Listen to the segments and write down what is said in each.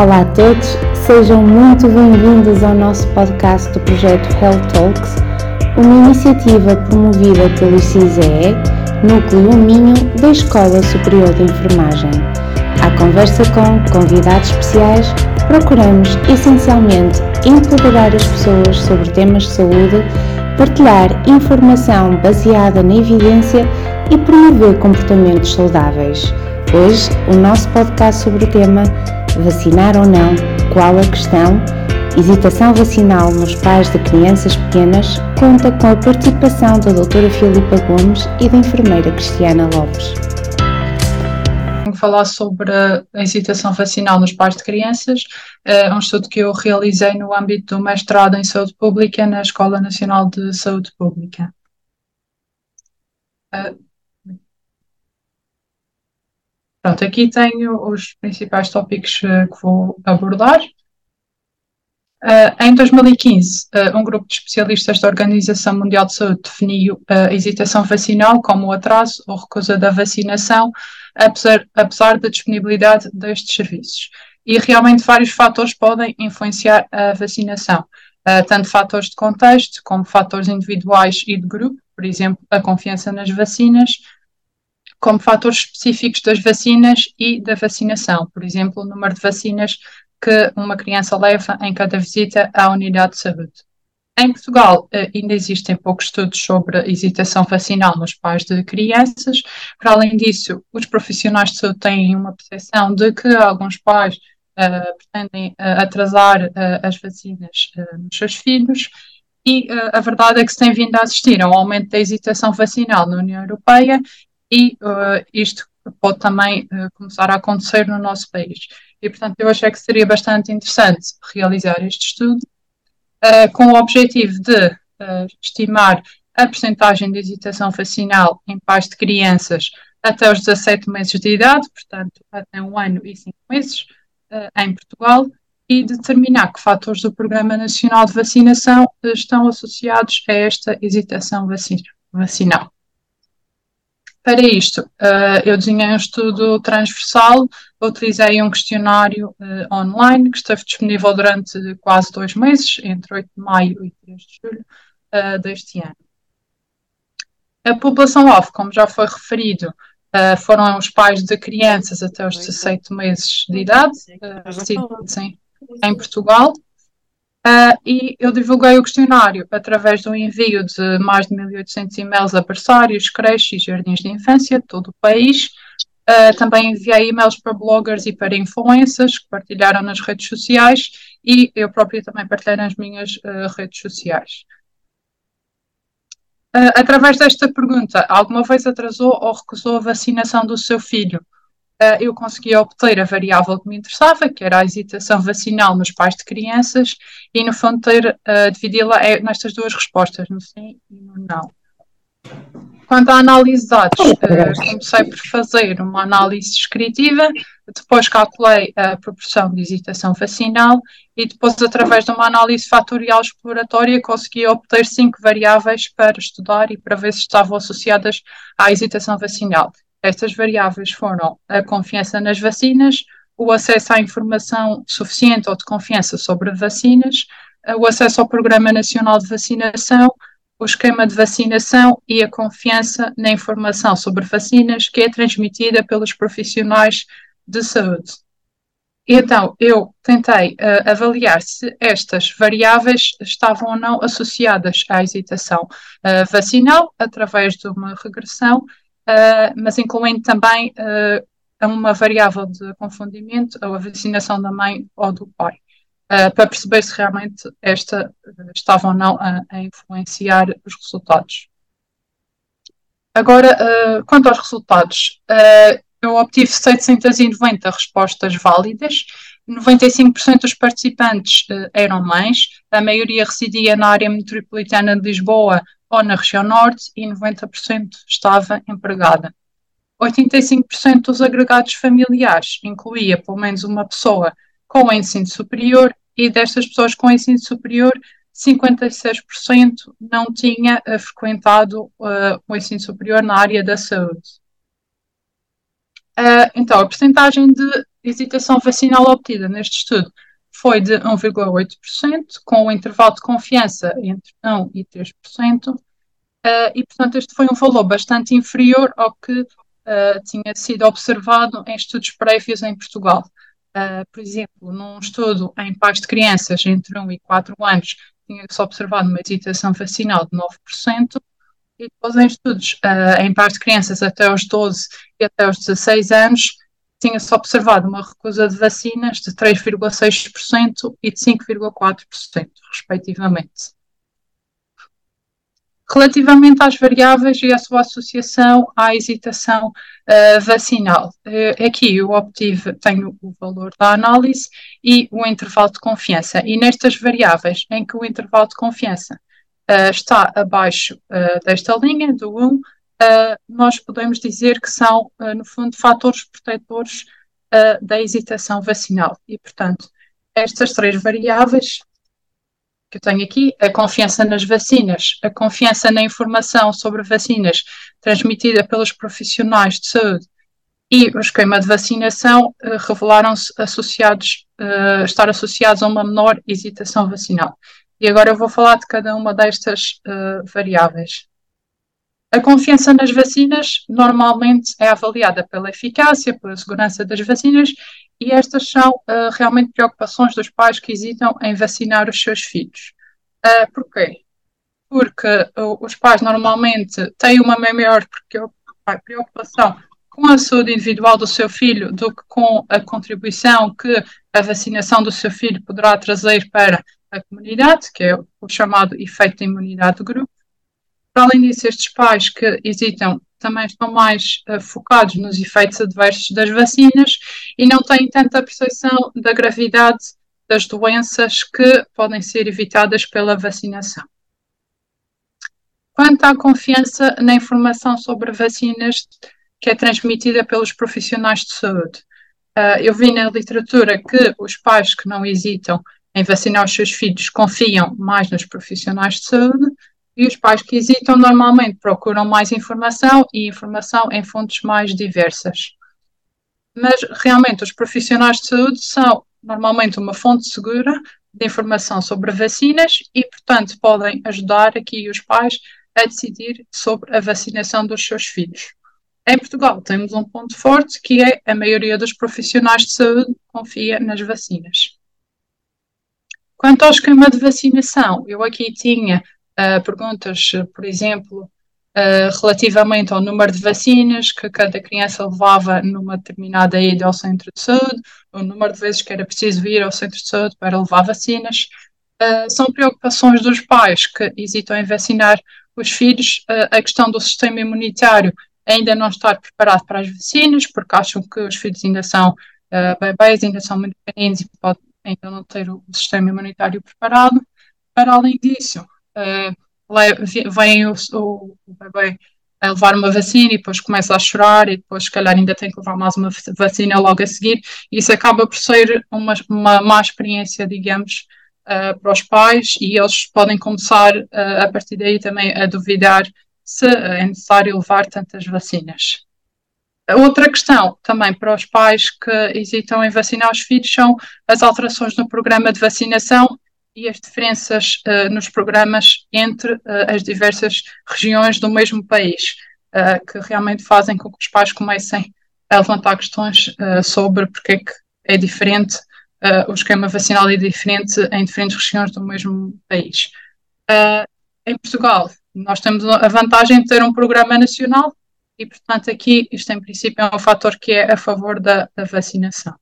Olá a todos, sejam muito bem-vindos ao nosso podcast do projeto Health Talks, uma iniciativa promovida pelo CISEE, Núcleo Minho da Escola Superior de Enfermagem. À conversa com convidados especiais, procuramos essencialmente empoderar as pessoas sobre temas de saúde, partilhar informação baseada na evidência e promover comportamentos saudáveis. Hoje, o nosso podcast sobre o tema Vacinar ou não? Qual a questão? Hesitação vacinal nos pais de crianças pequenas conta com a participação da doutora Filipa Gomes e da enfermeira Cristiana Lopes. Vou falar sobre a hesitação vacinal nos pais de crianças, é um estudo que eu realizei no âmbito do mestrado em saúde pública na Escola Nacional de Saúde Pública. Eh, pronto, aqui tenho os principais tópicos eh, que vou abordar. Uh, em 2015, uh, um grupo de especialistas da Organização Mundial de Saúde definiu a hesitação vacinal como o atraso ou recusa da vacinação, apesar, apesar da disponibilidade destes serviços. E realmente vários fatores podem influenciar a vacinação, tanto fatores de contexto como fatores individuais e de grupo, por exemplo, a confiança nas vacinas, como fatores específicos das vacinas e da vacinação, por exemplo, o número de vacinas que uma criança leva em cada visita à unidade de saúde. Em Portugal, eh, ainda existem poucos estudos sobre a hesitação vacinal nos pais de crianças. Para além disso, os profissionais de saúde têm uma percepção de que alguns pais uh, pretendem uh, atrasar uh, as vacinas nos seus filhos. E a verdade é que se tem vindo a assistir a um aumento da hesitação vacinal na União Europeia e isto pode também começar a acontecer no nosso país. E, portanto, eu achei que seria bastante interessante realizar este estudo uh, com o objetivo de uh, estimar a percentagem de hesitação vacinal em pais de crianças até os 17 meses de idade, portanto, até um ano e cinco meses, uh, em Portugal, e determinar que fatores do Programa Nacional de Vacinação estão associados a esta hesitação vacinal. Para isto, uh, eu desenhei um estudo transversal, utilizei um questionário uh, online que esteve disponível durante quase dois meses, entre 8 de maio e 3 de julho uh, deste ano. A população-alvo, como já foi referido, foram os pais de crianças até os 17 meses de idade, em, em Portugal, Uh, e eu divulguei o questionário através do envio de mais de 1.800 e-mails a berçários, creches e jardins de infância de todo o país. Uh, também enviei e-mails para bloggers e para influencers que partilharam nas redes sociais e eu própria também partilhei nas minhas uh, redes sociais. através desta pergunta, alguma vez atrasou ou recusou a vacinação do seu filho? Uh, eu consegui obter a variável que me interessava, que era a hesitação vacinal nos pais de crianças, e no fundo ter, uh, dividi-la é nestas duas respostas, no sim e no não. Quanto à análise de dados, uh, comecei por fazer uma análise descritiva, depois calculei a proporção de hesitação vacinal e depois, através de uma análise fatorial exploratória, consegui obter cinco variáveis para estudar e para ver se estavam associadas à hesitação vacinal. Estas variáveis foram a confiança nas vacinas, o acesso à informação suficiente ou de confiança sobre vacinas, o acesso ao Programa Nacional de Vacinação, o esquema de vacinação e a confiança na informação sobre vacinas que é transmitida pelos profissionais de saúde. Então, eu tentei uh, avaliar se estas variáveis estavam ou não associadas à hesitação uh, vacinal através de uma regressão uh, mas incluindo também uh, uma variável de confundimento, a vacinação da mãe ou do pai, uh, para perceber se realmente esta estava ou não a, a influenciar os resultados. Agora, quanto aos resultados, eu obtive 790 respostas válidas, 95% dos participantes eram mães, a maioria residia na área metropolitana de Lisboa ou na região norte e 90% estava empregada. 85% dos agregados familiares incluía pelo menos uma pessoa com ensino superior e destas pessoas com ensino superior, 56% não tinha uh, frequentado uh, o ensino superior na área da saúde. Uh, então, a percentagem de hesitação vacinal obtida neste estudo foi de 1,8%, com um intervalo de confiança entre 1% e 3%, uh, e, portanto, este foi um valor bastante inferior ao que uh, tinha sido observado em estudos prévios em Portugal. Uh, por exemplo, num estudo em pais de crianças entre 1 e 4 anos, tinha-se observado uma hesitação vacinal de 9%, e depois em estudos uh, em pais de crianças até aos 12 e até os 16 anos, tinha-se observado uma recusa de vacinas de 3,6% e de 5,4%, respectivamente. Relativamente às variáveis e a sua associação à hesitação uh, vacinal, uh, aqui eu obtive, tenho o valor da análise e o intervalo de confiança. E nestas variáveis em que o intervalo de confiança uh, está abaixo desta linha, do 1, nós podemos dizer que são, no fundo, fatores protetores da hesitação vacinal. E, portanto, estas três variáveis que eu tenho aqui, a confiança nas vacinas, a confiança na informação sobre vacinas transmitida pelos profissionais de saúde e o esquema de vacinação revelaram-se associados, uh, estar associados a uma menor hesitação vacinal. E agora eu vou falar de cada uma destas uh, variáveis. A confiança nas vacinas normalmente é avaliada pela eficácia, pela segurança das vacinas e estas são uh, realmente preocupações dos pais que hesitam em vacinar os seus filhos. Uh, porquê? Porque uh, os pais normalmente têm uma maior preocupação com a saúde individual do seu filho do que com a contribuição que a vacinação do seu filho poderá trazer para a comunidade, que é o chamado efeito de imunidade de grupo. Para além disso, estes pais que hesitam também estão mais uh, focados nos efeitos adversos das vacinas e não têm tanta percepção da gravidade das doenças que podem ser evitadas pela vacinação. Quanto à confiança na informação sobre vacinas que é transmitida pelos profissionais de saúde, uh, eu vi na literatura que os pais que não hesitam em vacinar os seus filhos confiam mais nos profissionais de saúde, e os pais que hesitam normalmente procuram mais informação e informação em fontes mais diversas. Mas realmente os profissionais de saúde são normalmente uma fonte segura de informação sobre vacinas e, portanto, podem ajudar aqui os pais a decidir sobre a vacinação dos seus filhos. Em Portugal temos um ponto forte que é a maioria dos profissionais de saúde confia nas vacinas. Quanto ao esquema de vacinação, eu aqui tinha uh, perguntas, por exemplo, uh, relativamente ao número de vacinas que cada criança levava numa determinada ida ao centro de saúde, o número de vezes que era preciso ir ao centro de saúde para levar vacinas. Uh, são preocupações dos pais que hesitam em vacinar os filhos. a questão do sistema imunitário ainda não estar preparado para as vacinas, porque acham que os filhos ainda são uh, bebês, ainda são muito pequeninos e podem ainda não ter o sistema imunitário preparado. Para além disso, uh, vem o, o, bebê a levar uma vacina e depois começa a chorar e depois se calhar ainda tem que levar mais uma vacina logo a seguir isso acaba por ser uma, uma má experiência, digamos, uh, para os pais e eles podem começar uh, a partir daí também a duvidar se é necessário levar tantas vacinas. Outra questão também para os pais que hesitam em vacinar os filhos são as alterações no programa de vacinação e as diferenças uh, nos programas entre uh, as diversas regiões do mesmo país, uh, que realmente fazem com que os pais comecem a levantar questões sobre porque é que é diferente, o esquema vacinal é diferente em diferentes regiões do mesmo país. em Portugal, nós temos a vantagem de ter um programa nacional e, portanto, aqui isto em princípio é um fator que é a favor da, da vacinação.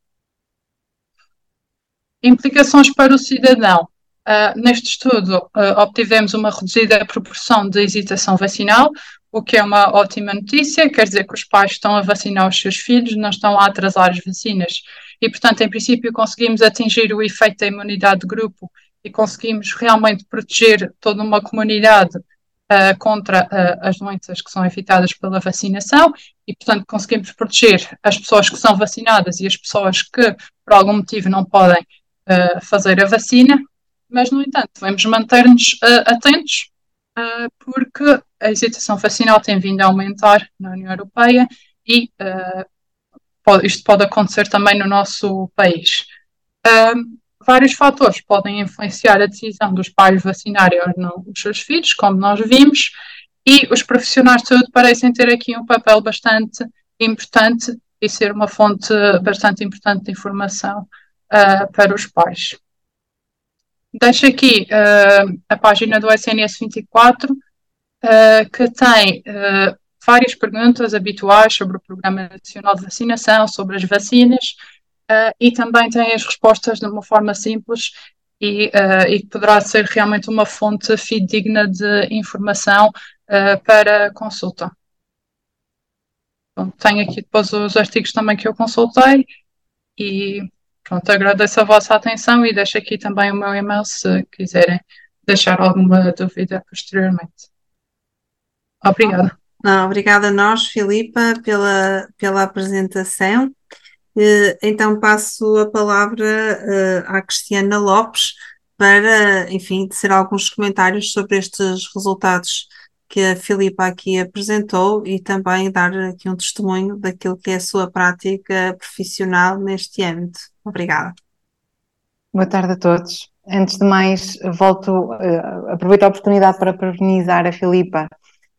Implicações para o cidadão. Uh, neste estudo, uh, obtivemos uma reduzida proporção de hesitação vacinal, o que é uma ótima notícia, quer dizer que os pais estão a vacinar os seus filhos, não estão a atrasar as vacinas. E, portanto, em princípio, conseguimos atingir o efeito da imunidade de grupo e conseguimos realmente proteger toda uma comunidade uh, contra as doenças que são evitadas pela vacinação e, portanto, conseguimos proteger as pessoas que são vacinadas e as pessoas que, por algum motivo, não podem fazer a vacina mas, no entanto, devemos manter-nos uh, atentos, uh, porque a hesitação vacinal tem vindo a aumentar na União Europeia e, uh, pode, isto pode acontecer também no nosso país. Vários fatores podem influenciar a decisão dos pais vacinarem os seus filhos, como nós vimos, e os profissionais de saúde parecem ter aqui um papel bastante importante e ser uma fonte bastante importante de informação uh, para os pais. Deixo aqui uh, a página do SNS 24, uh, que tem várias perguntas habituais sobre o Programa Nacional de Vacinação, sobre as vacinas, e também tem as respostas de uma forma simples e, e poderá ser realmente uma fonte fidedigna de informação para consulta. Tenho aqui depois os artigos também que eu consultei e pronto, agradeço a vossa atenção e deixo aqui também o meu e-mail se quiserem deixar alguma dúvida posteriormente. Obrigada. Não, obrigada a nós, Filipa, pela, pela apresentação. Eh, então passo a palavra eh, à Cristiana Lopes para, enfim, dizer alguns comentários sobre estes resultados que a Filipa aqui apresentou e também dar aqui um testemunho daquilo que é a sua prática profissional neste âmbito. Obrigada. Boa tarde a todos. Antes de mais, volto, uh, aproveito a oportunidade para parabenizar a Filipa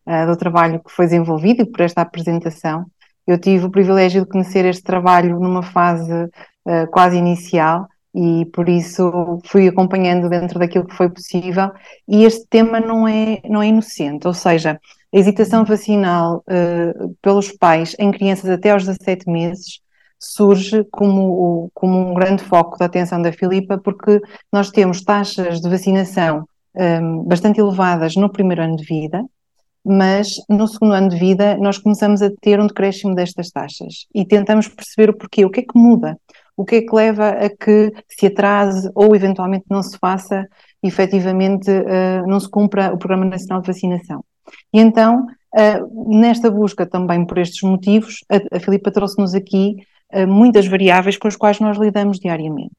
uh, do trabalho que foi desenvolvido e por esta apresentação. Eu tive o privilégio de conhecer este trabalho numa fase uh, quase inicial e por isso fui acompanhando dentro daquilo que foi possível. E este tema não é, não é inocente, ou seja, a hesitação vacinal uh, pelos pais em crianças até aos 17 meses surge como, como um grande foco da atenção da Filipa porque nós temos taxas de vacinação um, ehm, bastante elevadas no primeiro ano de vida, mas no segundo ano de vida nós começamos a ter um decréscimo destas taxas. E tentamos perceber o porquê, o que é que muda, o que é que leva a que se atrase ou eventualmente não se faça, efetivamente uh, não se cumpra o Programa Nacional de Vacinação. E então, uh, nesta busca também por estes motivos, a, a Filipa trouxe-nos aqui uh, muitas variáveis com as quais nós lidamos diariamente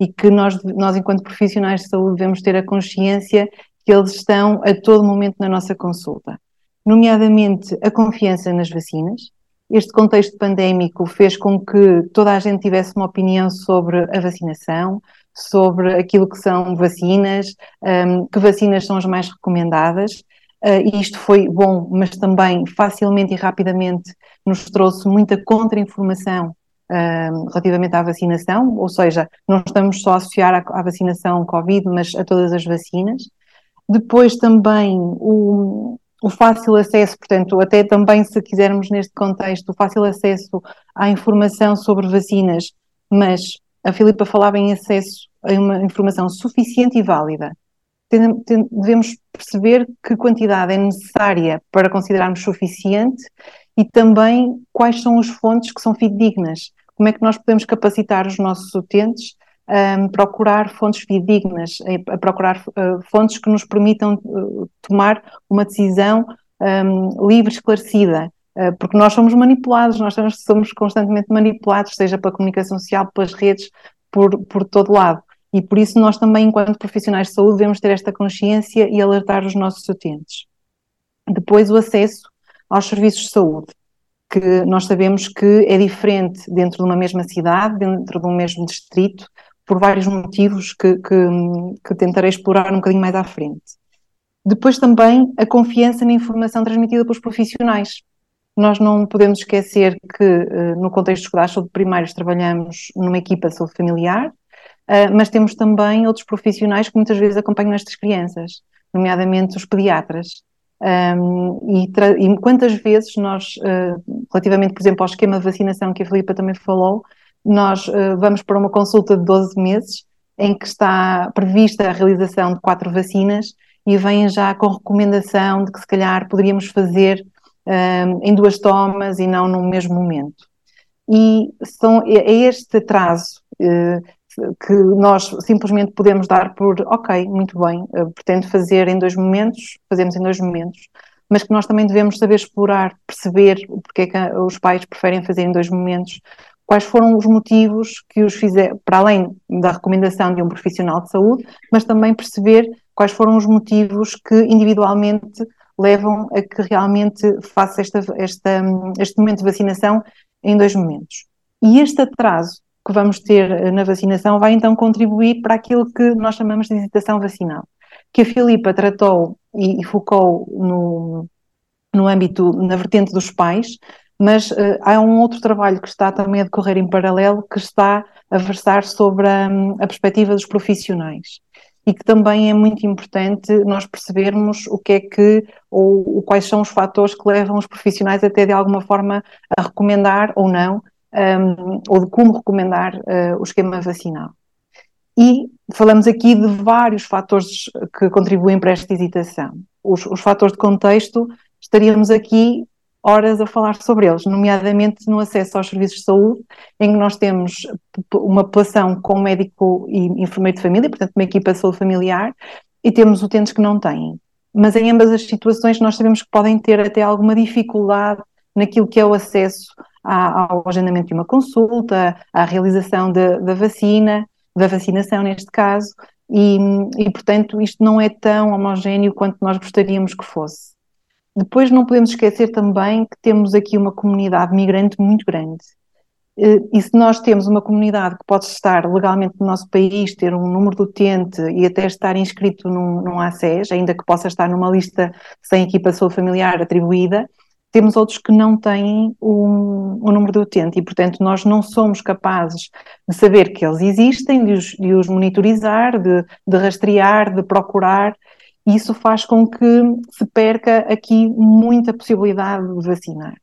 e que nós, nós, enquanto profissionais de saúde, devemos ter a consciência que eles estão a todo momento na nossa consulta. Nomeadamente a confiança nas vacinas, este contexto pandémico fez com que toda a gente tivesse uma opinião sobre a vacinação, sobre aquilo que são vacinas, um, que vacinas são as mais recomendadas. Uh, e isto foi bom, mas também facilmente e rapidamente nos trouxe muita contra-informação um, relativamente à vacinação, ou seja, não estamos só a associar à, à vacinação Covid, mas a todas as vacinas. Depois também o, o fácil acesso, portanto, até também se quisermos neste contexto, o fácil acesso à informação sobre vacinas, mas a Filipa falava em acesso a uma informação suficiente e válida. Devemos perceber que quantidade é necessária para considerarmos suficiente e também quais são as fontes que são fidedignas. Como é que nós podemos capacitar os nossos utentes um, procurar fontes fidedignas, a procurar uh, fontes que nos permitam uh, tomar uma decisão um, livre, esclarecida, porque nós somos manipulados, nós somos constantemente manipulados, seja pela comunicação social, pelas redes, por, por todo lado. E por isso nós também, enquanto profissionais de saúde, devemos ter esta consciência e alertar os nossos utentes. Depois, o acesso aos serviços de saúde que nós sabemos que é diferente dentro de uma mesma cidade, dentro de um mesmo distrito, por vários motivos que, que, que tentarei explorar um bocadinho mais à frente. Depois também a confiança na informação transmitida pelos profissionais. Nós não podemos esquecer que eh, no contexto escolar saúde primários trabalhamos numa equipa saúde familiar, eh, mas temos também outros profissionais que muitas vezes acompanham estas crianças, nomeadamente os pediatras. Um, e, e, quantas vezes nós, uh, relativamente, por exemplo, ao esquema de vacinação que a Filipa também falou, nós uh, vamos para uma consulta de 12 meses em que está prevista a realização de quatro vacinas e vem já com recomendação de que se calhar poderíamos fazer um, em duas tomas e não no mesmo momento. E são, é, é este atraso uh, que nós simplesmente podemos dar por, ok, muito bem, uh, pretendo fazer em dois momentos, fazemos em dois momentos, mas que nós também devemos saber explorar, perceber porque é que os pais preferem fazer em dois momentos, quais foram os motivos que os fizeram, para além da recomendação de um profissional de saúde, mas também perceber quais foram os motivos que individualmente levam a que realmente faça esta, esta, este momento de vacinação em dois momentos. E este atraso que vamos ter na vacinação vai então contribuir para aquilo que nós chamamos de hesitação vacinal, que a Filipa tratou e, e focou no, no âmbito, na vertente dos pais, mas uh, há um outro trabalho que está também a decorrer em paralelo, que está a versar sobre a, a perspectiva dos profissionais e que também é muito importante nós percebermos o que é que, ou, quais são os fatores que levam os profissionais até de alguma forma a recomendar ou não, um, ou de como recomendar uh, o esquema vacinal. E falamos aqui de vários fatores que contribuem para esta hesitação. Os, os fatores de contexto, estaríamos aqui horas a falar sobre eles, nomeadamente no acesso aos serviços de saúde, em que nós temos uma população com médico e enfermeiro de família, portanto, uma equipa de saúde familiar, e temos utentes que não têm. Mas em ambas as situações nós sabemos que podem ter até alguma dificuldade naquilo que é o acesso ao agendamento de uma consulta, à realização da vacina, da vacinação neste caso, e, e portanto isto não é tão homogéneo quanto nós gostaríamos que fosse. Depois não podemos esquecer também que temos aqui uma comunidade migrante muito grande. Eh, e se nós temos uma comunidade que pode estar legalmente no nosso país, ter um número de utente e até estar inscrito num, num ACES, ainda que possa estar numa lista sem equipa saúde familiar atribuída, temos outros que não têm um, número de utente e, portanto, nós não somos capazes de saber que eles existem, de os, de os monitorizar, de, de rastrear, de procurar isso faz com que se perca aqui muita possibilidade de vacinar.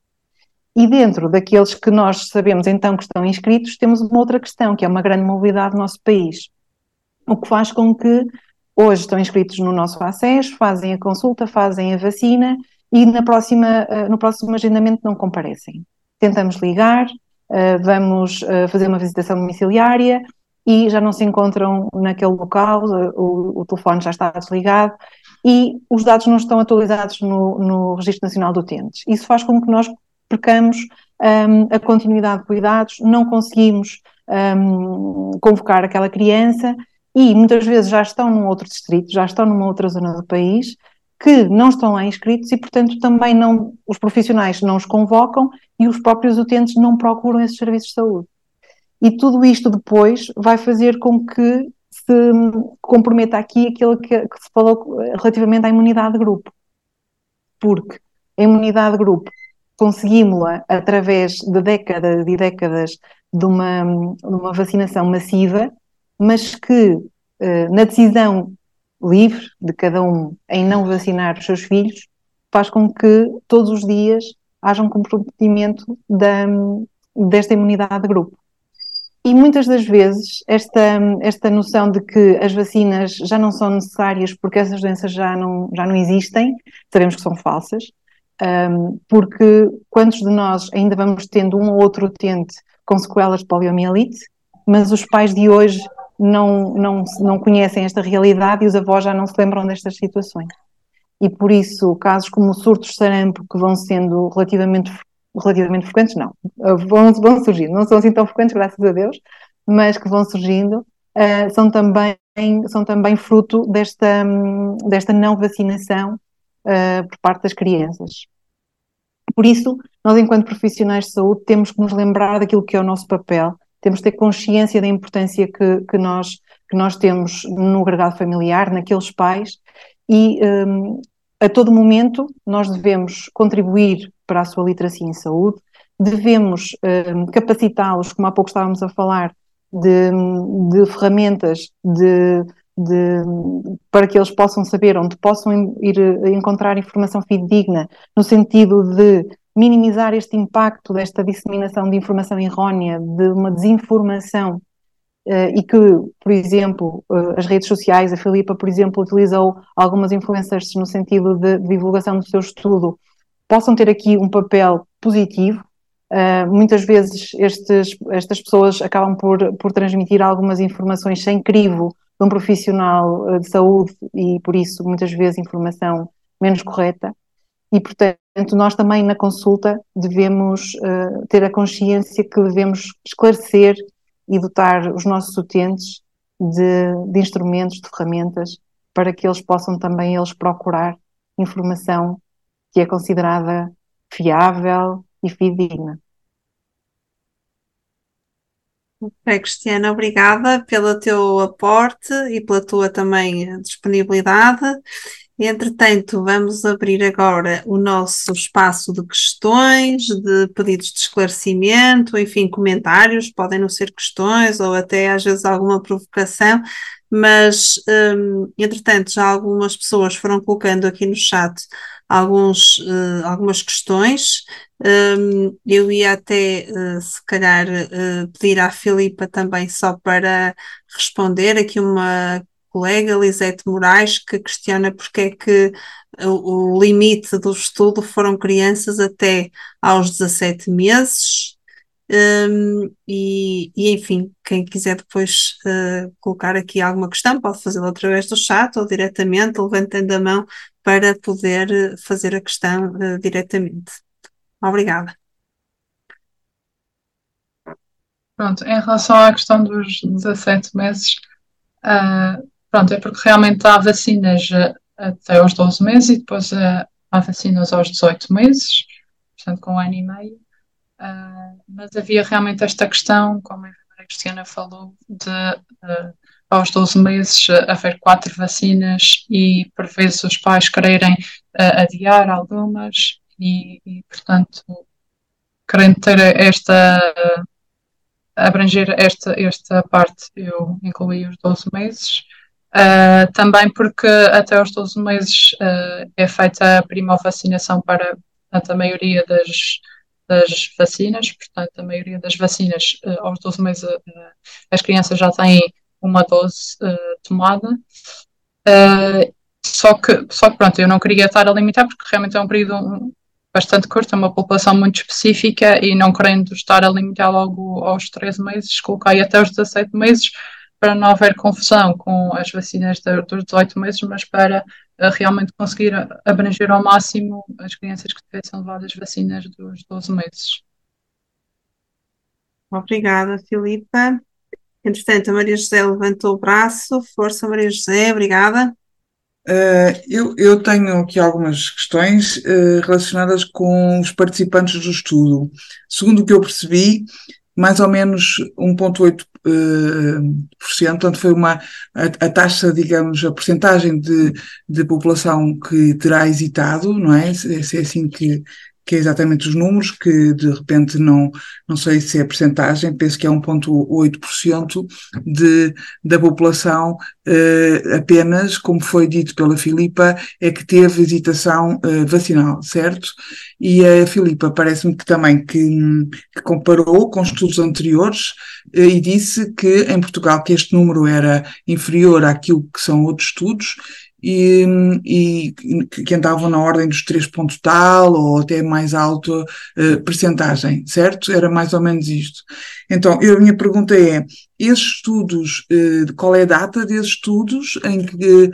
E dentro daqueles que nós sabemos então que estão inscritos, temos uma outra questão, que é uma grande mobilidade no nosso país. O que faz com que hoje estão inscritos no nosso acesso, fazem a consulta, fazem a vacina e na próxima, eh, no próximo agendamento não comparecem. Tentamos ligar, eh, vamos eh, fazer uma visitação domiciliária, e já não se encontram naquele local, o, o telefone já está desligado e os dados não estão atualizados no, no Registro Nacional de Utentes. Isso faz com que nós percamos um, a continuidade de cuidados, não conseguimos um, convocar aquela criança e muitas vezes já estão num outro distrito, já estão numa outra zona do país, que não estão lá inscritos e, portanto, também não, os profissionais não os convocam e os próprios utentes não procuram esses serviços de saúde. E tudo isto depois vai fazer com que se comprometa aqui aquilo que, que se falou relativamente à imunidade de grupo. Porque a imunidade de grupo conseguimos-la através de décadas e décadas de uma, de uma vacinação massiva, mas que eh, na decisão livre de cada um em não vacinar os seus filhos, faz com que todos os dias haja um comprometimento da, desta imunidade de grupo. E muitas das vezes esta, esta noção de que as vacinas já não são necessárias porque essas doenças já não, já não existem, sabemos que são falsas, porque quantos de nós ainda vamos tendo um ou outro utente com sequelas de poliomielite, mas os pais de hoje não, não, não conhecem esta realidade e os avós já não se lembram destas situações. E por isso, casos como surtos de sarampo, que vão sendo relativamente relativamente frequentes, não, vão, vão surgindo, não são assim tão frequentes, graças a Deus, mas que vão surgindo, uh, são, também, são também fruto desta, desta não vacinação uh, por parte das crianças. Por isso, nós, enquanto profissionais de saúde, temos que nos lembrar daquilo que é o nosso papel, temos que ter consciência da importância que, que, nós, que nós temos no agregado familiar, naqueles pais, e um, a todo momento nós devemos contribuir para a sua literacia em saúde, devemos um, capacitá-los, como há pouco estávamos a falar, de, de ferramentas de, de, para que eles possam saber onde possam ir encontrar informação fidedigna, no sentido de minimizar este impacto desta disseminação de informação errónea, de uma desinformação Uh, e que, por exemplo, uh, as redes sociais, a Filipa, por exemplo, utilizou algumas influencers no sentido de, de divulgação do seu estudo possam ter aqui um papel positivo. Uh, muitas vezes estes, estas pessoas acabam por, por transmitir algumas informações sem crivo de um profissional ah, de saúde e, por isso, muitas vezes informação menos correta. E, portanto, nós também na consulta devemos uh, ter a consciência que devemos esclarecer e dotar os nossos utentes de, de instrumentos, de ferramentas, para que eles possam também eles procurar informação que é considerada fiável fidedigna. Ok, Cristiana, obrigada pelo teu aporte e pela tua também disponibilidade. Entretanto, vamos abrir agora o nosso espaço de questões, de pedidos de esclarecimento, enfim, comentários, podem não ser questões ou até às vezes alguma provocação, mas um, entretanto já algumas pessoas foram colocando aqui no chat alguns, uh, algumas questões. Um, eu ia até, uh, se calhar, uh, pedir à Filipa também só para responder aqui uma colega, Lisete Moraes, que questiona porque é que o, o limite do estudo foram crianças até aos 17 meses. Um, e, e, enfim, quem quiser depois uh, colocar aqui alguma questão pode fazê-lo através do chat ou diretamente, levantando a mão para poder eh, fazer a questão uh, diretamente. Obrigada. Pronto, em relação à questão dos 17 meses, uh, Pronto, é porque realmente há vacinas até aos 12 meses e depois há vacinas aos 18 meses, portanto com um ano e meio. Uh, mas havia realmente esta questão, como a enfermeira Cristiana falou, de uh, aos 12 meses haver quatro vacinas e por vezes os pais quererem adiar algumas e, e, portanto, querendo ter esta abranger esta, esta parte, eu incluí os 12 meses. Uh, também porque até aos 12 meses uh, é feita a primovacinação para a maioria das, das vacinas, portanto, a maioria das vacinas uh, aos 12 meses as crianças já têm uma dose tomada. só, que, só que, pronto, eu não queria estar a limitar porque realmente é um período bastante curto, é uma população muito específica e não querendo estar a limitar logo aos 13 meses, coloquei até aos 17 meses para não haver confusão com as vacinas dos 18 meses, mas para uh, realmente conseguir abranger ao máximo as crianças que tivessem levado as vacinas dos 12 meses. Obrigada, Filipa. Entretanto, a Maria José levantou o braço. Força, Maria José, obrigada. Uh, eu, eu, tenho aqui algumas questões uh, relacionadas com os participantes do estudo. Segundo o que eu percebi, mais ou menos 1,8%, portanto foi uma, a, a, taxa, digamos, a porcentagem de, de população que terá hesitado, não é? Se é assim que, que é exatamente os números, que de repente não, não sei se é percentagem, penso que é 1,8% de, da população eh, apenas, como foi dito pela Filipa, é que teve hesitação eh, vacinal, certo? E a Filipa parece-me que também que, que, comparou com estudos anteriores eh, e disse que em Portugal que este número era inferior àquilo que são outros estudos e, e, que andavam na ordem dos 3 pontos tal ou até mais alta uh, percentagem, certo? Era mais ou menos isto. Então, eu, a minha pergunta é, esses estudos, uh, qual é a data desses estudos, em que uh,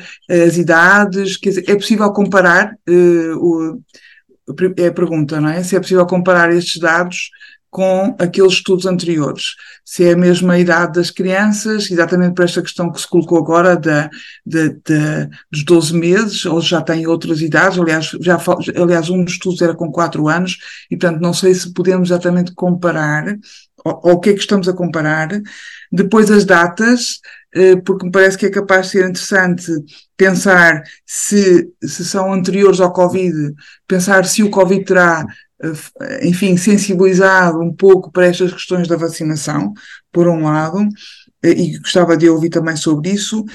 as idades, quer dizer, é possível comparar, o, é a pergunta, não é? Se é possível comparar estes dados com aqueles estudos anteriores. Se é a mesma idade das crianças, exatamente por esta questão que se colocou agora da, da, da dos 12 meses, ou já têm outras idades, aliás, já, aliás, um dos estudos era com 4 anos, e portanto não sei se podemos exatamente comparar, ou, ou o que é que estamos a comparar. Depois as datas, eh, porque me parece que é capaz de ser interessante pensar se, se são anteriores ao Covid, pensar se o Covid terá enfim, sensibilizado um pouco para estas questões da vacinação, por um lado, eh, e gostava de ouvir também sobre isso,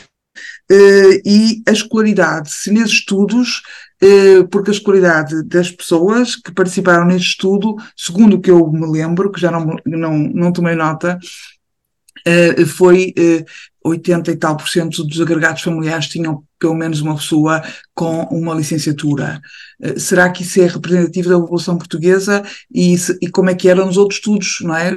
eh, e a escolaridade, se nesses estudos, porque a escolaridade das pessoas que participaram neste estudo, segundo o que eu me lembro, que já não, não, não tomei nota, foi 80 e tal por cento dos agregados familiares tinham pelo menos uma pessoa com uma licenciatura. Eh, será que isso é representativo da população portuguesa e, e como é que era nos outros estudos, não é?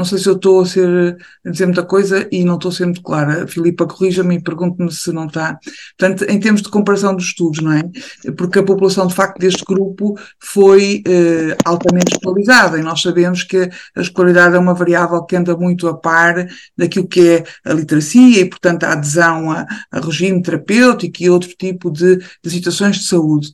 Não sei se eu estou a, ser, a dizer muita coisa e não estou a ser muito clara. Filipa, corrija-me e pergunte-me se não está. Portanto, em termos de comparação dos estudos, não é? Porque a população, de facto, deste grupo foi eh, altamente escolarizada e nós sabemos que a escolaridade é uma variável que anda muito a par daquilo que é a literacia e, portanto, a adesão a, a regime terapêutico e outro tipo de, de situações de saúde.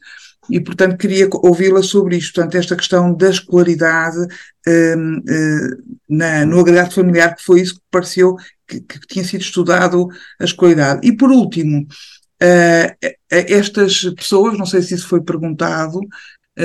E, portanto, queria ouvi-la sobre isto. Portanto, esta questão da escolaridade um, uh, na, no agregado familiar, que foi isso que pareceu que, que tinha sido estudado a escolaridade. E, por último, uh, estas pessoas, não sei se isso foi perguntado,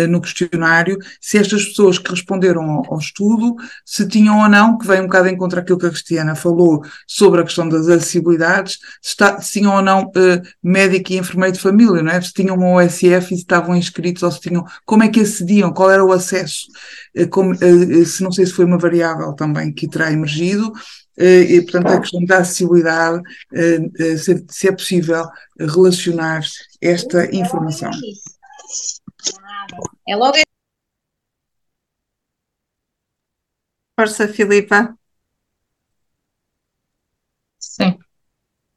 no questionário se estas pessoas que responderam ao, estudo, se tinham ou não, que vem um bocado em contra aquilo que a Cristiana falou sobre a questão das acessibilidades, se, está, se tinham ou não uh, médico e enfermeiro de família, não é? Se tinham um OSF e se estavam inscritos ou se tinham, como é que acediam, qual era o acesso, uh, como, uh, se não sei se foi uma variável também que terá emergido, e, portanto, a questão da acessibilidade, se é possível relacionar esta informação. É logo. Força, Filipa. Sim.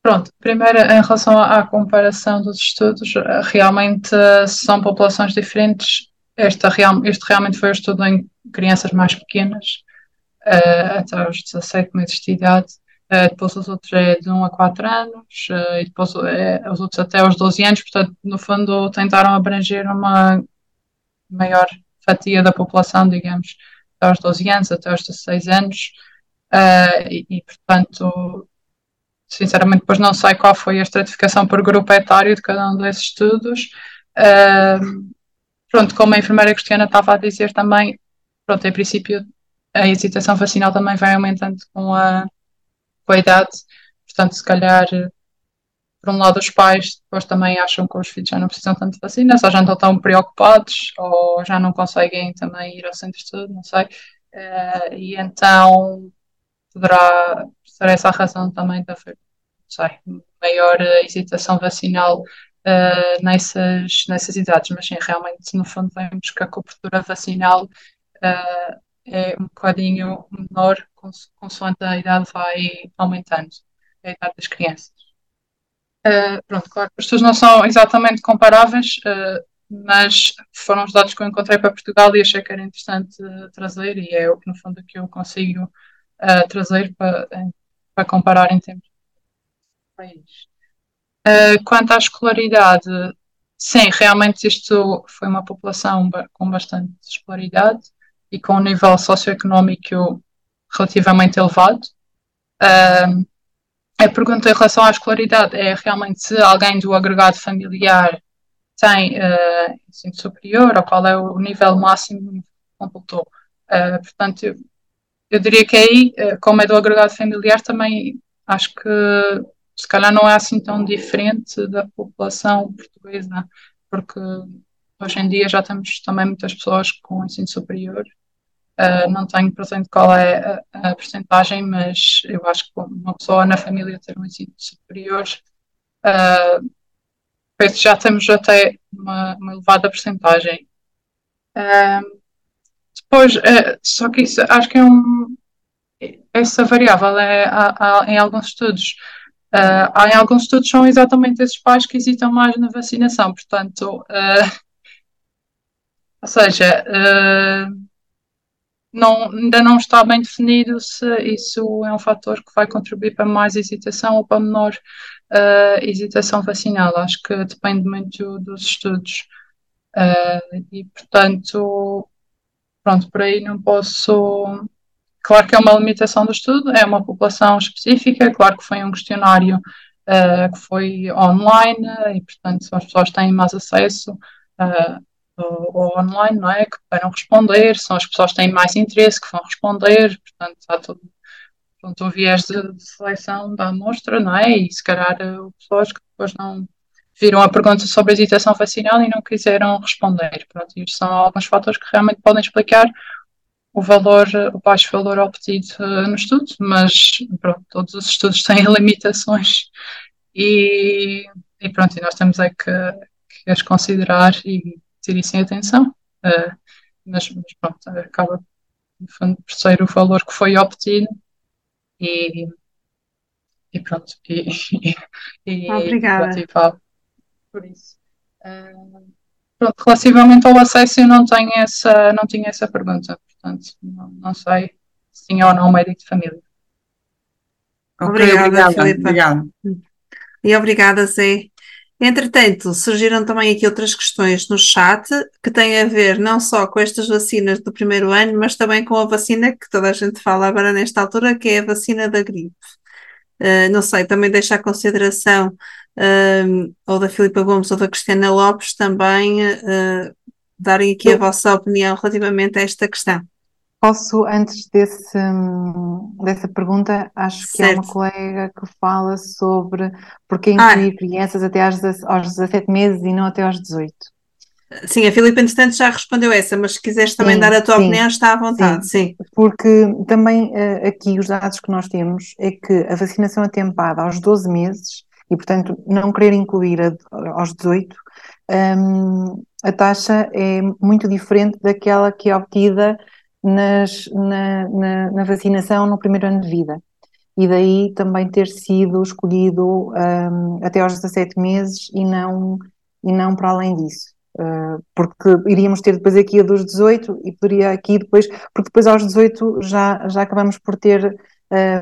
Pronto, primeiro em relação à comparação dos estudos, realmente são populações diferentes. Este, real, este realmente foi o estudo em crianças mais pequenas, uh, até aos 17 meses de idade. Uh, depois os outros é de 1 a 4 anos, uh, e depois é, os outros até aos 12 anos, portanto, no fundo, tentaram abranger uma maior fatia da população, digamos, até aos 12 anos, até aos 16 anos, uh, e, e, portanto, sinceramente, depois não sei qual foi a estratificação por grupo etário de cada um desses estudos. Pronto, como a enfermeira Cristiana estava a dizer também, pronto, em princípio a hesitação vacinal também vai aumentando com a, com a idade, portanto, se calhar por um lado, os pais depois também acham que os filhos já não precisam tanto de vacinas, ou já não estão tão preocupados, ou já não conseguem também ir ao centro de estudo, não sei. Uh, e então poderá ser essa a razão também da maior hesitação vacinal uh, nessas, nessas idades, mas sim, realmente, no fundo, que a cobertura vacinal uh, é um bocadinho menor consoante a idade vai aumentando, a idade das crianças. Uh, pronto, claro, os estudos não são exatamente comparáveis, uh, mas foram os dados que eu encontrei para Portugal e achei que era interessante uh, trazer, e é o que no fundo que eu consigo trazer para, para comparar em termos de país. quanto à escolaridade, sim, realmente isto foi uma população com bastante escolaridade e com um nível socioeconómico relativamente elevado. Uh, a pergunta em relação à escolaridade é realmente se alguém do agregado familiar tem uh, ensino superior ou qual é o nível máximo que completou. Uh, portanto, eu, eu, diria que aí, uh, como é do agregado familiar, também acho que se calhar não é assim tão diferente da população portuguesa, porque hoje em dia já temos também muitas pessoas com ensino superior Uh, não tenho presente qual é a, a mas eu acho que uma pessoa na família ter um ensino superior, uh, já temos até uma, uma elevada percentagem. Uh, depois, uh, só que isso acho que é um. Essa variável é há, há, em alguns estudos. Há em alguns estudos são exatamente esses pais que hesitam mais na vacinação, portanto, ou seja, não, ainda não está bem definido se isso é um fator que vai contribuir para mais hesitação ou para menor uh, hesitação vacinal. Acho que depende muito dos estudos. Uh, e, portanto, pronto, por aí não posso. Claro que é uma limitação do estudo, é uma população específica, claro que foi um questionário uh, que foi online e, portanto, as pessoas têm mais acesso. Uh, ou, online, não é? Que vão responder, são as pessoas que têm mais interesse que vão responder, portanto, há todo pronto, um viés de, de, seleção da amostra, não é? E se calhar eh, pessoas que depois não viram a pergunta sobre a hesitação vacinal e não quiseram responder. Pronto, isto são alguns fatores que realmente podem explicar o valor, o baixo valor obtido uh, no estudo, mas pronto, todos os estudos têm limitações e, e pronto, e nós temos é que, que as considerar e ter isso em atenção, uh, mas, mas, pronto, acaba no fundo por ser o valor que foi obtido e, e pronto, e, e, Obrigada. E, por isso. Uh, pronto, relativamente ao acesso eu não tenho essa, não tinha essa pergunta, portanto não, não sei se tinha ou não médico de família. Okay, obrigada, obrigada, obrigada. E obrigada, Zé. Entretanto, surgiram também aqui outras questões no chat que têm a ver não só com estas vacinas do primeiro ano, mas também com a vacina que toda a gente fala agora nesta altura, que é a vacina da gripe. Uh, não sei, também deixo à consideração uh, ou da Filipa Gomes ou da Cristiana Lopes também uh, darem aqui a vossa opinião relativamente a esta questão. Posso, antes desse, dessa pergunta, acho que certo. há uma colega que fala sobre porque incluir ah. crianças até aos, aos 17 meses e não até aos 18. Sim, a Filipe, entretanto, já respondeu essa, mas se quiseres também sim, dar a tua sim, opinião, está à vontade. Sim, sim. Porque também uh, aqui os dados que nós temos é que a vacinação atempada aos 12 meses, e portanto não querer incluir a, aos 18, um, a taxa é muito diferente daquela que é obtida nas, na, na, na, vacinação no primeiro ano de vida. E daí também ter sido escolhido um, até aos 17 meses e não, e não para além disso. Uh, porque iríamos ter depois aqui a dos 18 e poderia aqui depois, porque depois aos 18 já, já acabamos por ter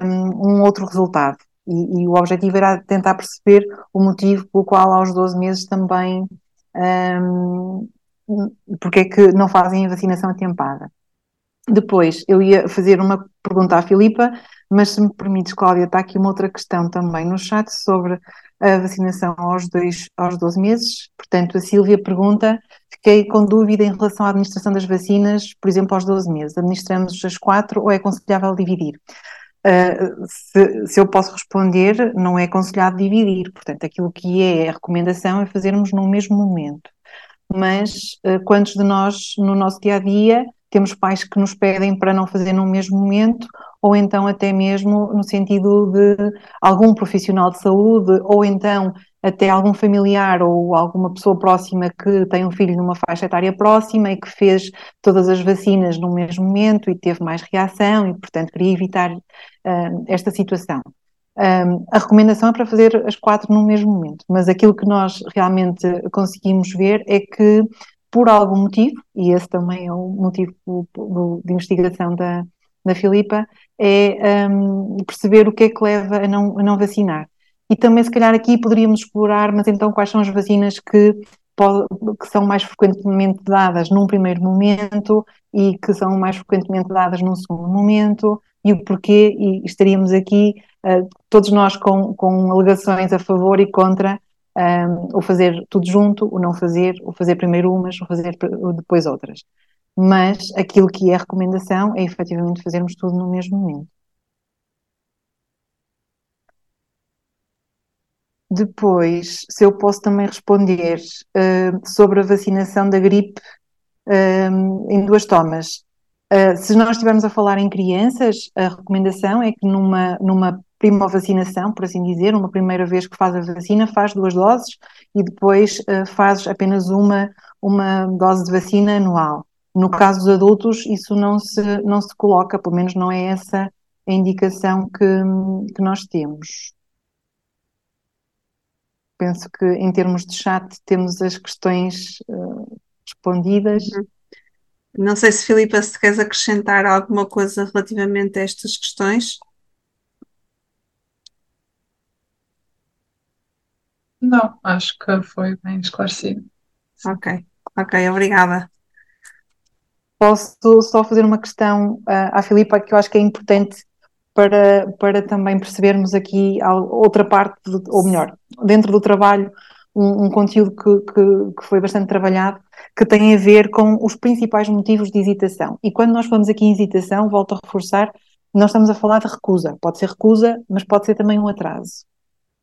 um, um outro resultado. E, e, o objetivo era tentar perceber o motivo pelo qual aos 12 meses também um, porque é que não fazem a vacinação atempada. Depois, eu ia fazer uma pergunta à Filipa, mas se me permites, Cláudia, está aqui uma outra questão também no chat sobre a vacinação aos, dois, aos 12 meses. Portanto, a Sílvia pergunta: fiquei com dúvida em relação à administração das vacinas, por exemplo, aos 12 meses. Administramos as quatro ou é aconselhável dividir? Uh, se, se, eu posso responder, não é aconselhado dividir. Portanto, aquilo que é a recomendação é fazermos no mesmo momento. Mas uh, quantos de nós, no nosso dia a dia, temos pais que nos pedem para não fazer no mesmo momento, ou então até mesmo no sentido de algum profissional de saúde, ou então até algum familiar ou alguma pessoa próxima que tem um filho numa faixa etária próxima e que fez todas as vacinas no mesmo momento e teve mais reação e, portanto, queria evitar uh, esta situação. Um, a recomendação é para fazer as quatro no mesmo momento, mas aquilo que nós realmente conseguimos ver é que por algum motivo, e esse também é o motivo de investigação da, da Filipa, é um, perceber o que é que leva a não, a não vacinar. E também, se calhar, aqui poderíamos explorar, mas então quais são as vacinas que, pode, que são mais frequentemente dadas num primeiro momento e que são mais frequentemente dadas num segundo momento e o porquê, e estaríamos aqui, uh, todos nós com, com alegações a favor e contra um, o fazer tudo junto, o não fazer, o fazer primeiro umas, o fazer depois outras. Mas aquilo que é recomendação é efetivamente fazermos tudo no mesmo momento. Depois, se eu posso também responder uh, sobre a vacinação da gripe uh, em duas tomas. Uh, se nós estivermos a falar em crianças, a recomendação é que numa, numa vacinação, por assim dizer, uma primeira vez que faz a vacina, faz duas doses e depois uh, faz apenas uma, uma dose de vacina anual. No caso dos adultos, isso não se, não se coloca, pelo menos não é essa a indicação que, que nós temos. Penso que em termos de chat temos as questões uh, respondidas. Uhum. Não sei se, Filipa, se queres acrescentar alguma coisa relativamente a estas questões. Não, acho que foi bem esclarecido. Ok, ok, obrigada. Posso só fazer uma questão uh, à Filipa que eu acho que é importante para, para também percebermos aqui outra parte, do, ou melhor, dentro do trabalho, um, um conteúdo que, que, que, foi bastante trabalhado, que tem a ver com os principais motivos de hesitação. E quando nós falamos aqui em hesitação, volto a reforçar, nós estamos a falar de recusa. Pode ser recusa, mas pode ser também um atraso.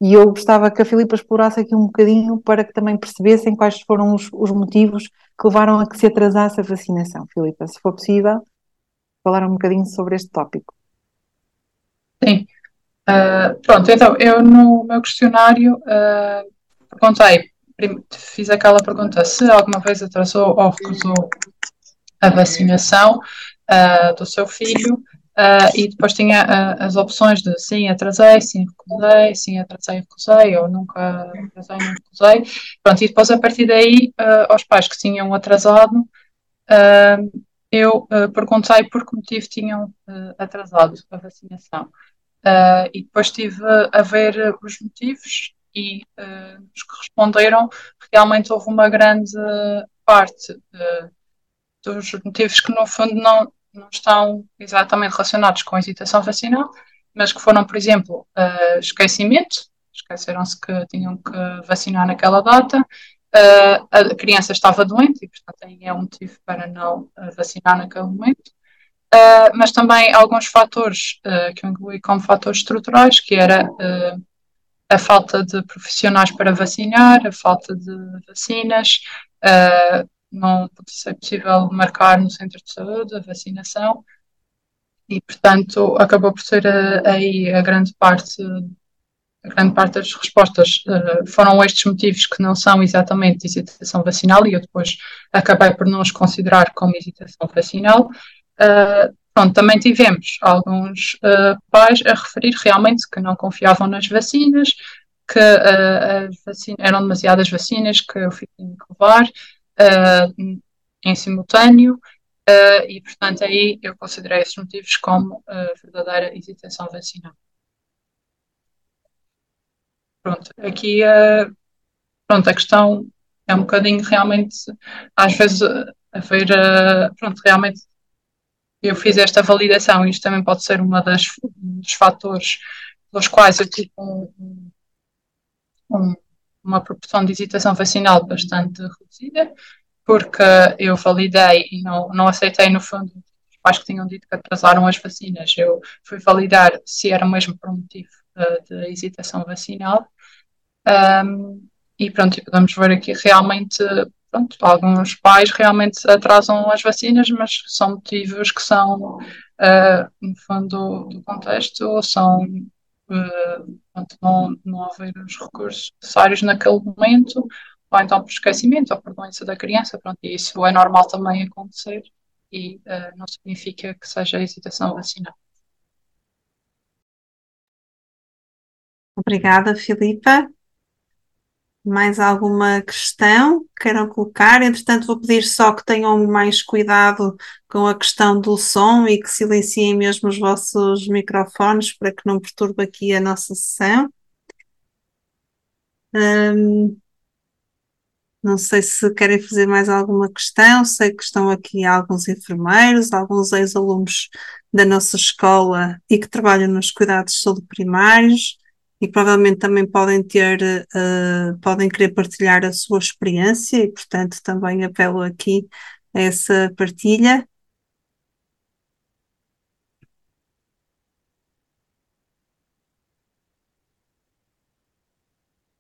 E eu gostava que a Filipa explorasse aqui um bocadinho para que também percebessem quais foram os, os motivos que levaram a que se atrasasse a vacinação. Filipa, se for possível, falar um bocadinho sobre este tópico. Sim. Uh, pronto, então, eu no meu questionário uh, perguntei, fiz aquela pergunta se alguma vez atrasou ou recusou a vacinação uh, do seu filho Uh, e depois tinha uh, as opções de sim, atrasei, sim, recusei, sim, atrasei, recusei, ou nunca atrasei, não recusei. Pronto, e depois a partir daí, uh, aos pais que tinham atrasado, eu perguntei por que motivo tinham atrasado a vacinação. e depois tive a ver os motivos uh, os que responderam, realmente houve uma grande parte dos motivos que, no fundo, não, não estão exatamente relacionados com a hesitação vacinal, mas que foram, por exemplo, uh, esquecimento, esqueceram-se que tinham que vacinar naquela data, uh, a criança estava doente e, portanto, é um motivo para não vacinar naquele momento. Uh, mas também alguns fatores uh, que eu incluí como fatores estruturais, que era uh, a falta de profissionais para vacinar, a falta de vacinas, não possível marcar no centro de saúde a vacinação, e portanto acabou por ser aí a grande parte a grande parte das respostas uh, foram estes motivos que não são exatamente hesitação vacinal e eu depois acabei por não os considerar como hesitação vacinal. Uh, pronto, também tivemos alguns pais a referir realmente que não confiavam nas vacinas, que as vacinas, eram demasiadas vacinas, que eu fiquei que levar em simultâneo. e, portanto, aí eu considerei esses motivos como verdadeira hesitação vacinal. Pronto, aqui uh, pronto, a questão é um bocadinho realmente, às vezes, a ver, uh, pronto, realmente eu fiz esta validação isto também pode ser uma das, um dos fatores pelos quais eu tive um, um, uma proporção de hesitação vacinal bastante reduzida, porque eu validei e não, não aceitei, no fundo, os pais que tinham dito que atrasaram as vacinas. Eu fui validar se era mesmo por motivo de hesitação vacinal. Um, e pronto, podemos ver aqui realmente, pronto, alguns pais realmente atrasam as vacinas, mas são motivos que são, uh, no fundo do contexto, são uh, pronto, não, não haver os recursos necessários naquele momento, ou então por esquecimento ou por doença da criança, pronto, e isso é normal também acontecer e uh, não significa que seja hesitação vacinal. Obrigada, Filipa. Mais alguma questão que queiram colocar? Entretanto, vou pedir só que tenham mais cuidado com a questão do som e que silenciem mesmo os vossos microfones para que não perturbe aqui a nossa sessão. Hum, não sei se querem fazer mais alguma questão. Sei que estão aqui alguns enfermeiros, alguns ex-alunos da nossa escola e que trabalham nos cuidados saúde primários e provavelmente também podem ter, uh, podem querer partilhar a sua experiência e, portanto, também apelo aqui a essa partilha.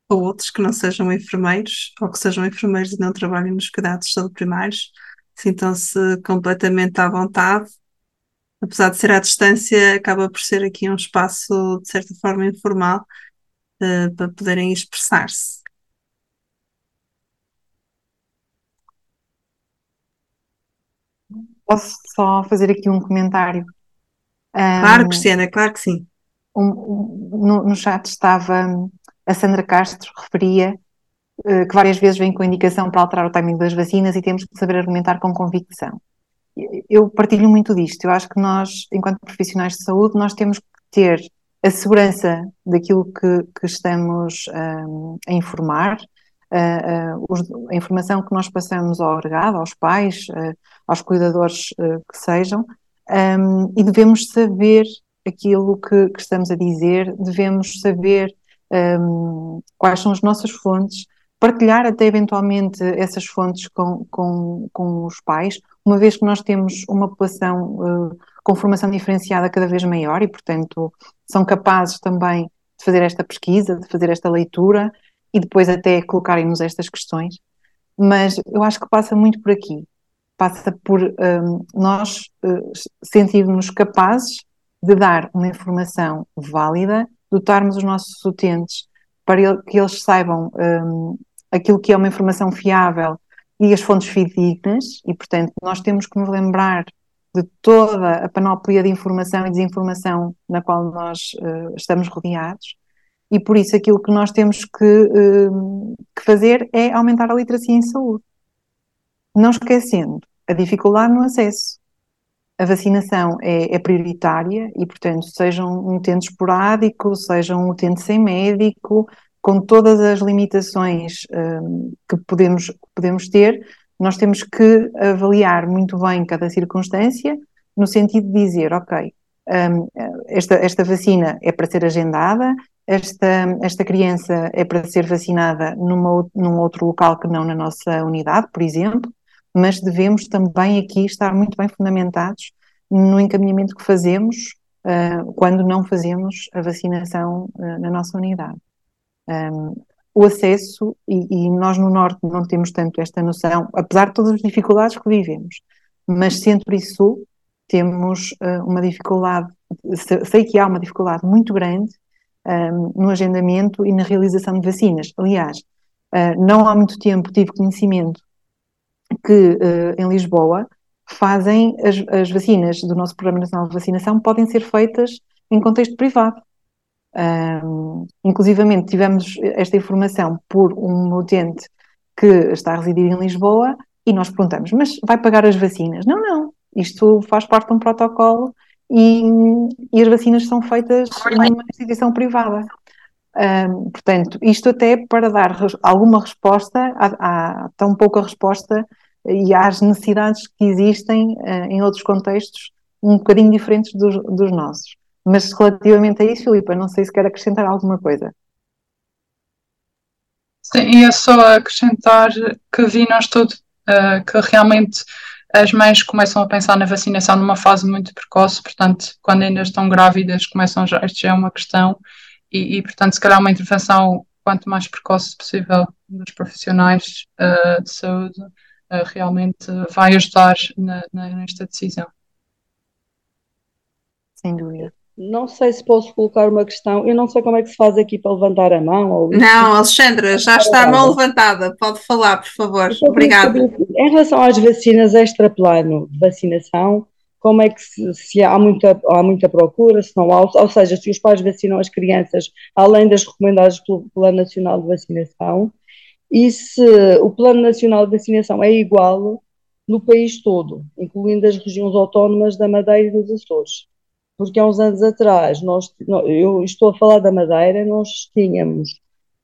Ou outros que não sejam enfermeiros, ou que sejam enfermeiros e não trabalhem nos cuidados saúde primários, sintam-se completamente à vontade apesar de ser à distância, acaba por ser aqui um espaço, de certa forma, informal, uh, para poderem expressar-se. Posso só fazer aqui um comentário? Claro, um, Cristiana, claro que sim. Um, um, no, no chat estava a Sandra Castro, referia uh, que várias vezes vem com indicação para alterar o timing das vacinas e temos que saber argumentar com convicção eu partilho muito disto. Eu acho que nós, enquanto profissionais de saúde, nós temos que ter a segurança daquilo que, que estamos um, a informar, uh, uh, a informação que nós passamos ao agregado, aos pais, uh, aos cuidadores que sejam, um, e devemos saber aquilo que, que, estamos a dizer, devemos saber um, quais são as nossas fontes, partilhar até eventualmente essas fontes com, com, com os pais, uma vez que nós temos uma população uh, com formação diferenciada cada vez maior e, portanto, são capazes também de fazer esta pesquisa, de fazer esta leitura e depois até colocarem-nos estas questões. Mas eu acho que passa muito por aqui. Passa por um, ehm, nós uh, sentirmos capazes de dar uma informação válida, dotarmos os nossos utentes para que eles saibam um, aquilo que é uma informação fiável e as fontes fidedignas, e portanto nós temos que nos lembrar de toda a panóplia de informação e desinformação na qual nós uh, estamos rodeados, e por isso aquilo que nós temos que, uh, que fazer é aumentar a literacia em saúde. Não esquecendo a dificuldade no acesso. A vacinação é, é prioritária e, portanto, sejam um utente esporádico, sejam um utente sem médico, com todas as limitações um, que podemos, podemos ter, nós temos que avaliar muito bem cada circunstância, no sentido de dizer, ok, um, esta, esta vacina é para ser agendada, esta, esta criança é para ser vacinada numa, num outro local que não na nossa unidade, por exemplo, mas devemos também aqui estar muito bem fundamentados no encaminhamento que fazemos uh, quando não fazemos a vacinação uh, na nossa unidade. Um, o acesso, e, e, nós no Norte não temos tanto esta noção, apesar de todas as dificuldades que vivemos, mas Centro e Sul temos uh, uma dificuldade, sei que há uma dificuldade muito grande um, no agendamento e na realização de vacinas. Aliás, uh, não há muito tempo tive conhecimento que uh, em Lisboa fazem as, as, vacinas do nosso Programa Nacional de Vacinação podem ser feitas em contexto privado. Um, inclusivamente tivemos esta informação por um utente que está a residir em Lisboa e nós perguntamos, mas vai pagar as vacinas? Não, não, isto faz parte de um protocolo e, e as vacinas são feitas numa instituição privada. Um, portanto, isto até para dar alguma resposta, há, há, tão pouca resposta e às necessidades que existem uh, em outros contextos um bocadinho diferentes dos, dos nossos. Mas relativamente a isso, Filipa, não sei se quer acrescentar alguma coisa. Sim, e é só acrescentar que vi nós tudo, uh, que realmente as mães começam a pensar na vacinação numa fase muito precoce, portanto, quando ainda estão grávidas, começam já, isto já é uma questão, e, e portanto, se calhar uma intervenção quanto mais precoce possível dos profissionais uh, de saúde uh, realmente vai ajudar na, na, nesta decisão. Sem dúvida. Não sei se posso colocar uma questão. Eu não sei como é que se faz aqui para levantar a mão. Ou... Não, Alexandra, já está a mão levantada. Pode falar, por favor. Obrigada. Em relação às vacinas extra-plano de vacinação, como é que se, se, há, muita, há muita procura, se não há, ou seja, se os pais vacinam as crianças além das recomendadas pelo Plano Nacional de Vacinação, e se o Plano Nacional de Vacinação é igual no país todo, incluindo as regiões autónomas da Madeira e dos Açores porque há uns anos atrás, nós, eu estou a falar da Madeira, nós tínhamos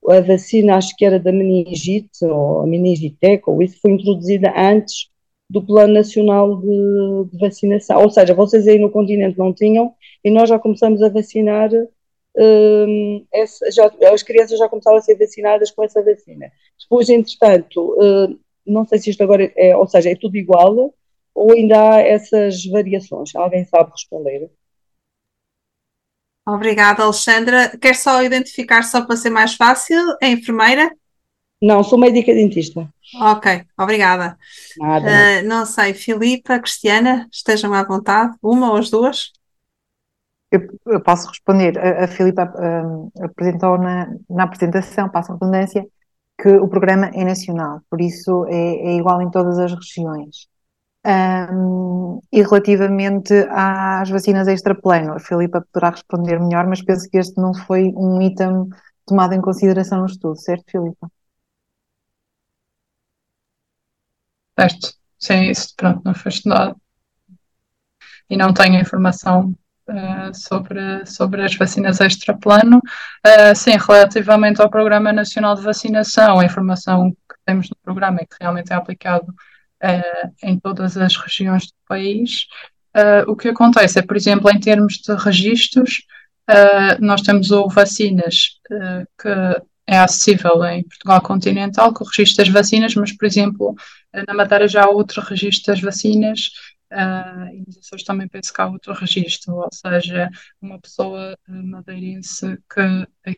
a vacina, acho que era da meningite, ou a meningitec, ou isso foi introduzida antes do Plano Nacional de, de, Vacinação. Ou seja, vocês aí no continente não tinham, e nós já começamos a vacinar, um, essa, já, as crianças já começaram a ser vacinadas com essa vacina. Depois, entretanto, uh, não sei se isto agora é, ou seja, é tudo igual, ou ainda há essas variações? Alguém sabe responder? Obrigada, Alexandra. Quer só identificar, só para ser mais fácil, é enfermeira? Não, sou médica dentista. Ok, obrigada. Nada. Uh, não sei, Filipa, Cristiana, estejam à vontade, uma ou as duas? Eu, eu posso responder. A, a Filipa um, apresentou na, na apresentação, passa a redundância, que o programa é nacional, por isso é, é igual em todas as regiões. Um, e relativamente às vacinas extraplano, a Filipa poderá responder melhor, mas penso que este não foi um item tomado em consideração no estudo, certo, Filipa? Certo, sim, isso pronto, não foi estudado. E não tenho informação uh, sobre, sobre as vacinas extraplano. Uh, sim, relativamente ao Programa Nacional de Vacinação, a informação que temos no programa é que realmente é aplicado uh, em todas as regiões do país. Uh, o que acontece é, por exemplo, em termos de registros, uh, nós temos o Vacinas, que é acessível em Portugal continental, com o registro das vacinas, mas, por exemplo, na Madeira já há outro registro das vacinas, uh, e nos Açores também penso que há outro registro, ou seja, uma pessoa madeirense que,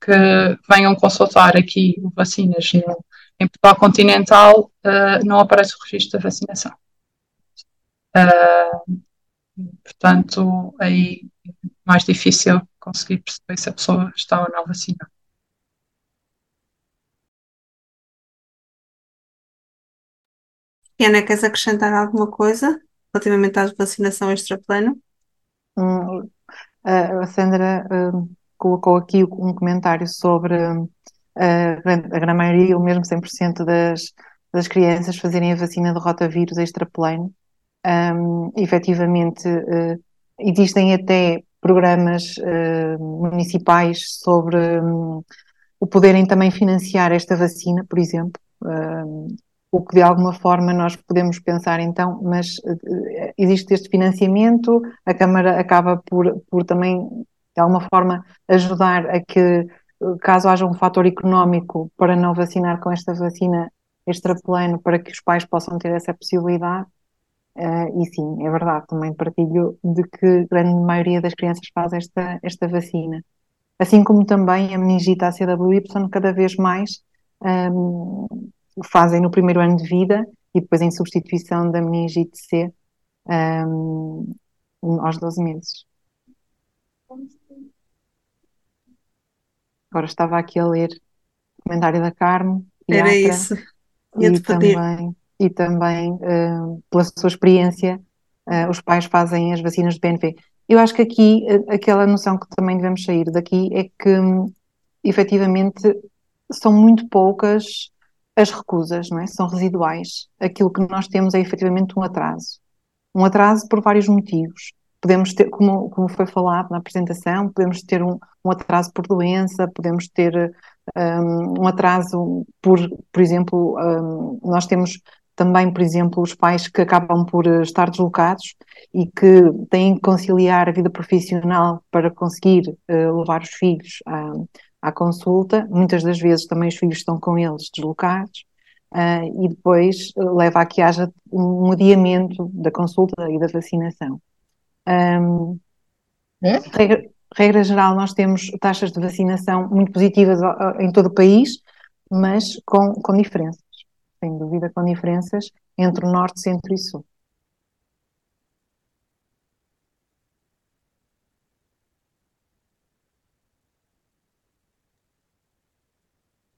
que venham consultar aqui o vacinas no, em Portugal continental uh, não aparece o registro da vacinação. Uh, portanto, aí é mais difícil conseguir perceber se a pessoa está ou não vacinada. Ana, queres acrescentar alguma coisa relativamente à vacinação extraplano? Hum, a Sandra hum, colocou aqui um comentário sobre hum, a grande maioria, ou mesmo 100% das, das crianças fazerem a vacina de rotavírus extraplano. Um, efetivamente, uh, existem até programas uh, municipais sobre um, o poderem também financiar esta vacina, por exemplo, uh, o que de alguma forma nós podemos pensar então, mas uh, existe este financiamento, a Câmara acaba por, por também, de alguma forma, ajudar a que, caso haja um fator económico para não vacinar com esta vacina extraplano, para que os pais possam ter essa possibilidade. Uh, e sim, é verdade, também partilho de que a grande maioria das crianças faz esta, esta vacina assim como também a meningite ACWY cada vez mais um, fazem no primeiro ano de vida e depois em substituição da meningite C um, aos 12 meses. Agora estava aqui a ler o comentário da Carmo. Era isso. E também, e também uh, pela sua experiência, uh, os pais fazem as vacinas de PNV. Eu acho que aqui aquela noção que também devemos sair daqui é que efetivamente são muito poucas as recusas, não é? São residuais. Aquilo que nós temos é efetivamente um atraso. Um atraso por vários motivos. Podemos ter, como, como foi falado na apresentação, podemos ter um, um atraso por doença, podemos ter um, um atraso por, por exemplo, um, nós temos também, por exemplo, os pais que acabam por eh, estar deslocados e que têm que conciliar a vida profissional para conseguir uh, levar os filhos à, à, consulta. Muitas das vezes também os filhos estão com eles deslocados uh, e depois leva a que haja um adiamento da consulta e da vacinação. Um, é? regra, regra geral, nós temos taxas de vacinação muito positivas em todo o país, mas com, com diferenças sem dúvida com diferenças entre o norte, centro e sul.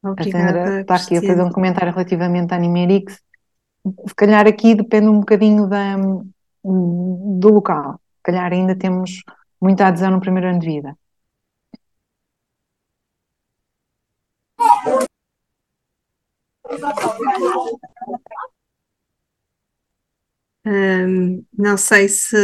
Obrigada, a Sandra está aqui a fazer um comentário relativamente à Nimerix. Se calhar aqui depende um bocadinho da, do local. Calhar ainda temos muita adesão no primeiro ano de vida. Um, não sei se,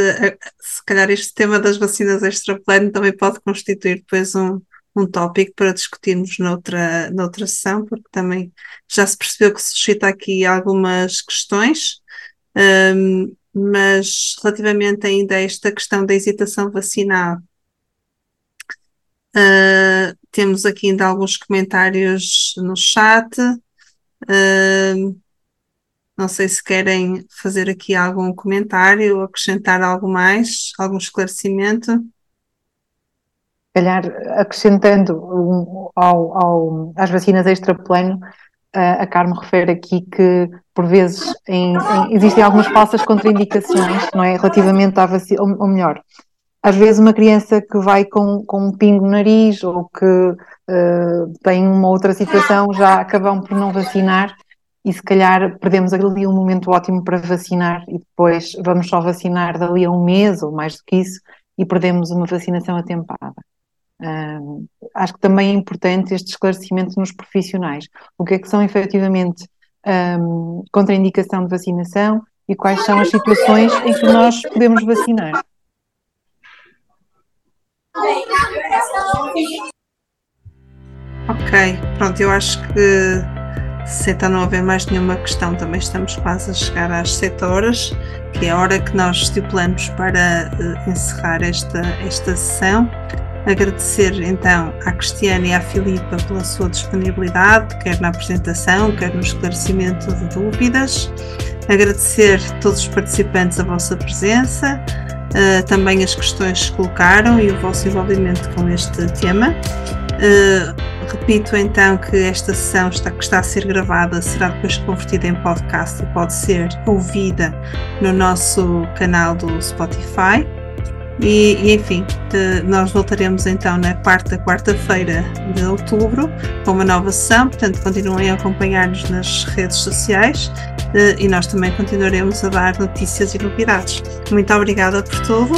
se calhar este tema das vacinas extraplano também pode constituir depois um, um tópico para discutirmos noutra, noutra sessão, porque também já se percebeu que suscita aqui algumas questões, um, mas relativamente ainda a esta questão da hesitação vacinal, uh, temos aqui ainda alguns comentários no chat. Uh, não sei se querem fazer aqui algum comentário, acrescentar algo mais, algum esclarecimento. Calhar acrescentando um, ao, ao, às vacinas extraplano, a Carmo refere aqui que por vezes em, em, existem algumas falsas contraindicações, não é? Relativamente à vacina, ou, ou melhor, às vezes uma criança que vai com, com um pingo no nariz ou que uh, tem uma outra situação já acabam por não vacinar e se calhar perdemos ali um momento ótimo para vacinar e depois vamos só vacinar dali a um mês ou mais do que isso e perdemos uma vacinação atempada. Uh, acho que também é importante este esclarecimento nos profissionais. O que é que são efetivamente um, contraindicação de vacinação e quais são as situações em que nós podemos vacinar. Ok, pronto, eu acho que se então não haver mais nenhuma questão, também estamos quase a chegar às 7 horas, que é a hora que nós estipulamos para uh, encerrar esta, esta sessão. Agradecer então à Cristiana e à Filipa pela sua disponibilidade, quer na apresentação, quer no esclarecimento de dúvidas. Agradecer a todos os participantes a vossa presença uh, também as questões que colocaram e o vosso envolvimento com este tema. Uh, repito então que esta sessão está, que está a ser gravada será depois convertida em podcast e pode ser ouvida no nosso canal do Spotify. E, e, enfim, nós voltaremos então na quarta, quarta-feira de outubro com uma nova sessão, portanto continuem a acompanhar-nos nas redes sociais e nós também continuaremos a dar notícias e novidades. Muito obrigada por tudo